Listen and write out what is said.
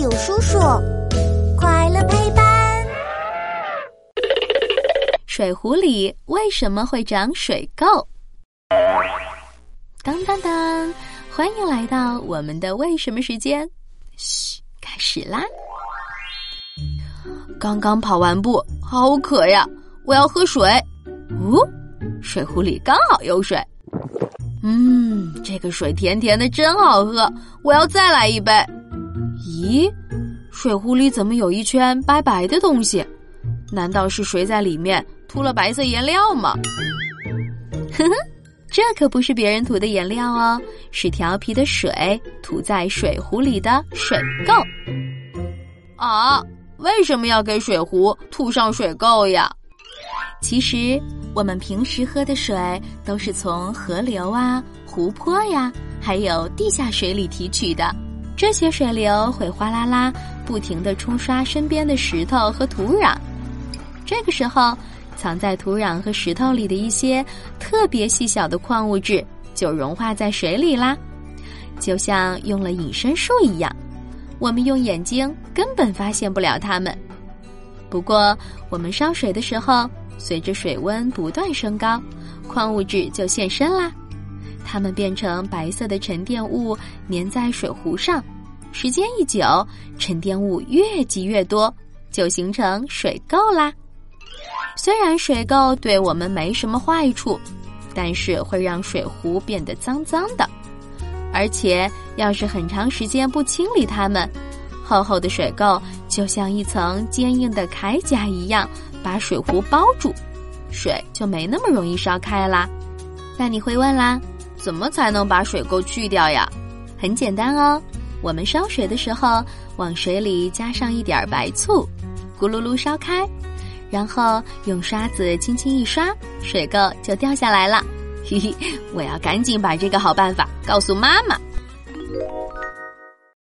有叔叔，快乐陪伴。水壶里为什么会长水垢？当当当！欢迎来到我们的为什么时间。嘘，开始啦！刚刚跑完步，好渴呀，我要喝水。哦，水壶里刚好有水。嗯，这个水甜甜的，真好喝，我要再来一杯。咦，水壶里怎么有一圈白白的东西？难道是谁在里面涂了白色颜料吗？呵呵，这可不是别人涂的颜料哦，是调皮的水涂在水壶里的水垢。啊，为什么要给水壶涂上水垢呀？其实我们平时喝的水都是从河流啊、湖泊呀，还有地下水里提取的。这些水流会哗啦啦不停地冲刷身边的石头和土壤，这个时候，藏在土壤和石头里的一些特别细小的矿物质就融化在水里啦，就像用了隐身术一样，我们用眼睛根本发现不了它们。不过，我们烧水的时候，随着水温不断升高，矿物质就现身啦。它们变成白色的沉淀物，粘在水壶上。时间一久，沉淀物越积越多，就形成水垢啦。虽然水垢对我们没什么坏处，但是会让水壶变得脏脏的。而且，要是很长时间不清理它们，厚厚的水垢就像一层坚硬的铠甲一样，把水壶包住，水就没那么容易烧开啦。那你会问啦？怎么才能把水垢去掉呀？很简单哦，我们烧水的时候，往水里加上一点白醋，咕噜噜烧开，然后用刷子轻轻一刷，水垢就掉下来了。嘿嘿，我要赶紧把这个好办法告诉妈妈。